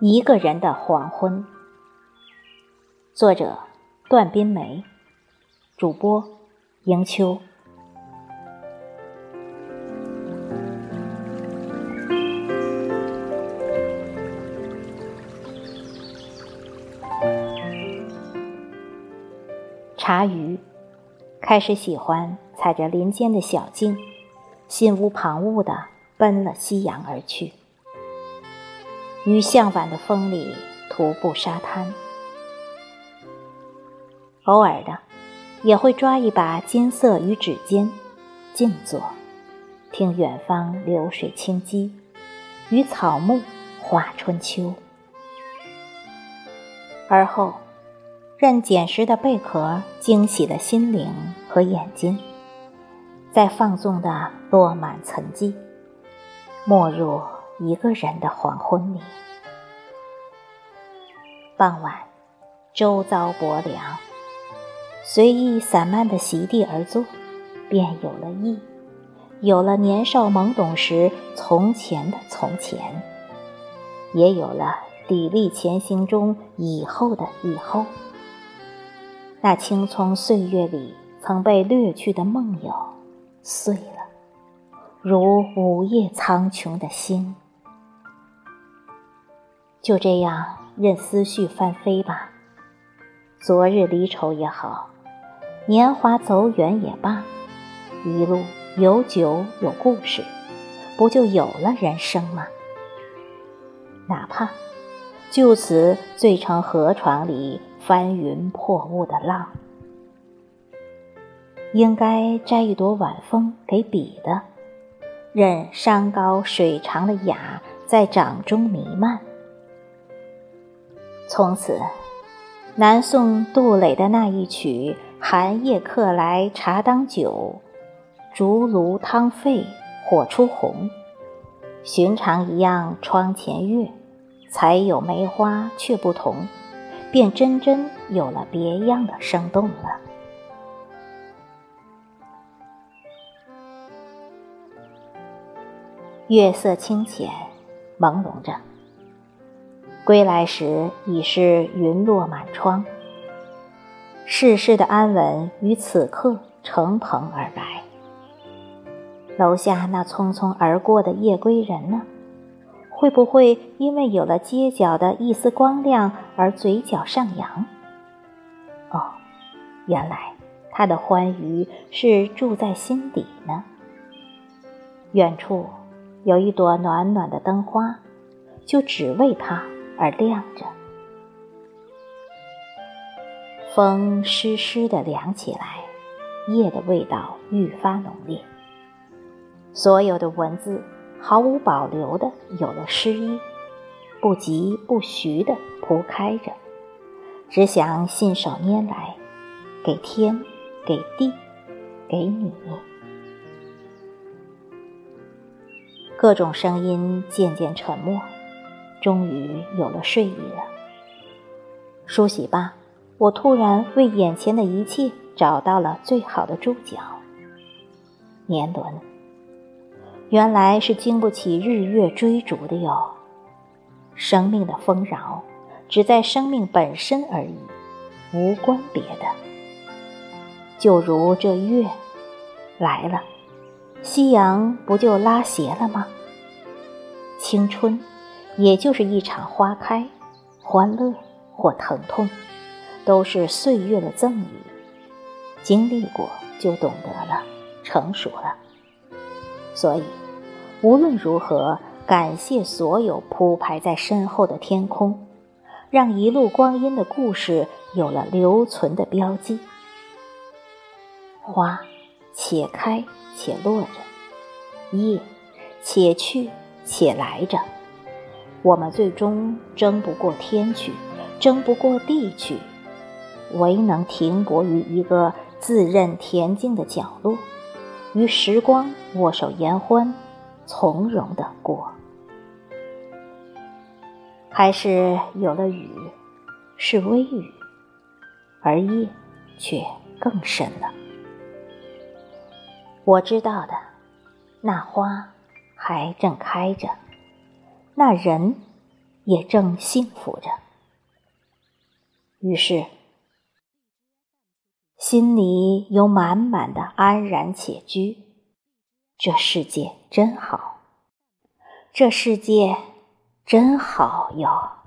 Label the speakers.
Speaker 1: 一个人的黄昏，作者段斌梅，主播迎秋。茶余，开始喜欢踩着林间的小径，心无旁骛的奔了夕阳而去。于向晚的风里徒步沙滩，偶尔的也会抓一把金色于指尖，静坐，听远方流水清激，与草木画春秋。而后，任捡拾的贝壳惊喜了心灵和眼睛，在放纵的落满沉寂，没入。一个人的黄昏里，傍晚，周遭薄凉，随意散漫的席地而坐，便有了意，有了年少懵懂时从前的从前，也有了砥砺前行中以后的以后。那青葱岁月里曾被掠去的梦游，碎了，如午夜苍穹的星。就这样任思绪翻飞吧。昨日离愁也好，年华走远也罢，一路有酒有故事，不就有了人生吗？哪怕就此醉成河床里翻云破雾的浪，应该摘一朵晚风给比的，任山高水长的雅在掌中弥漫。从此，南宋杜磊的那一曲“寒夜客来茶当酒，竹炉汤沸火初红”，寻常一样窗前月，才有梅花却不同，便真真有了别样的生动了。月色清浅，朦胧着。归来时已是云落满窗，世事的安稳于此刻乘蓬而来。楼下那匆匆而过的夜归人呢？会不会因为有了街角的一丝光亮而嘴角上扬？哦，原来他的欢愉是住在心底呢。远处有一朵暖暖的灯花，就只为他。而亮着，风湿湿的凉起来，夜的味道愈发浓烈。所有的文字毫无保留的有了诗意，不疾不徐的铺开着，只想信手拈来，给天，给地，给你。各种声音渐渐沉默。终于有了睡意了。梳洗罢，我突然为眼前的一切找到了最好的注脚。年轮，原来是经不起日月追逐的哟。生命的丰饶，只在生命本身而已，无关别的。就如这月来了，夕阳不就拉斜了吗？青春。也就是一场花开，欢乐或疼痛，都是岁月的赠予。经历过就懂得了，成熟了。所以，无论如何，感谢所有铺排在身后的天空，让一路光阴的故事有了留存的标记。花，且开且落着；叶，且去且来着。我们最终争不过天去，争不过地去，唯能停泊于一个自认恬静的角落，与时光握手言欢，从容的过。还是有了雨，是微雨，而夜却更深了。我知道的，那花还正开着。那人也正幸福着。于是，心里有满满的安然且居。这世界真好，这世界真好哟。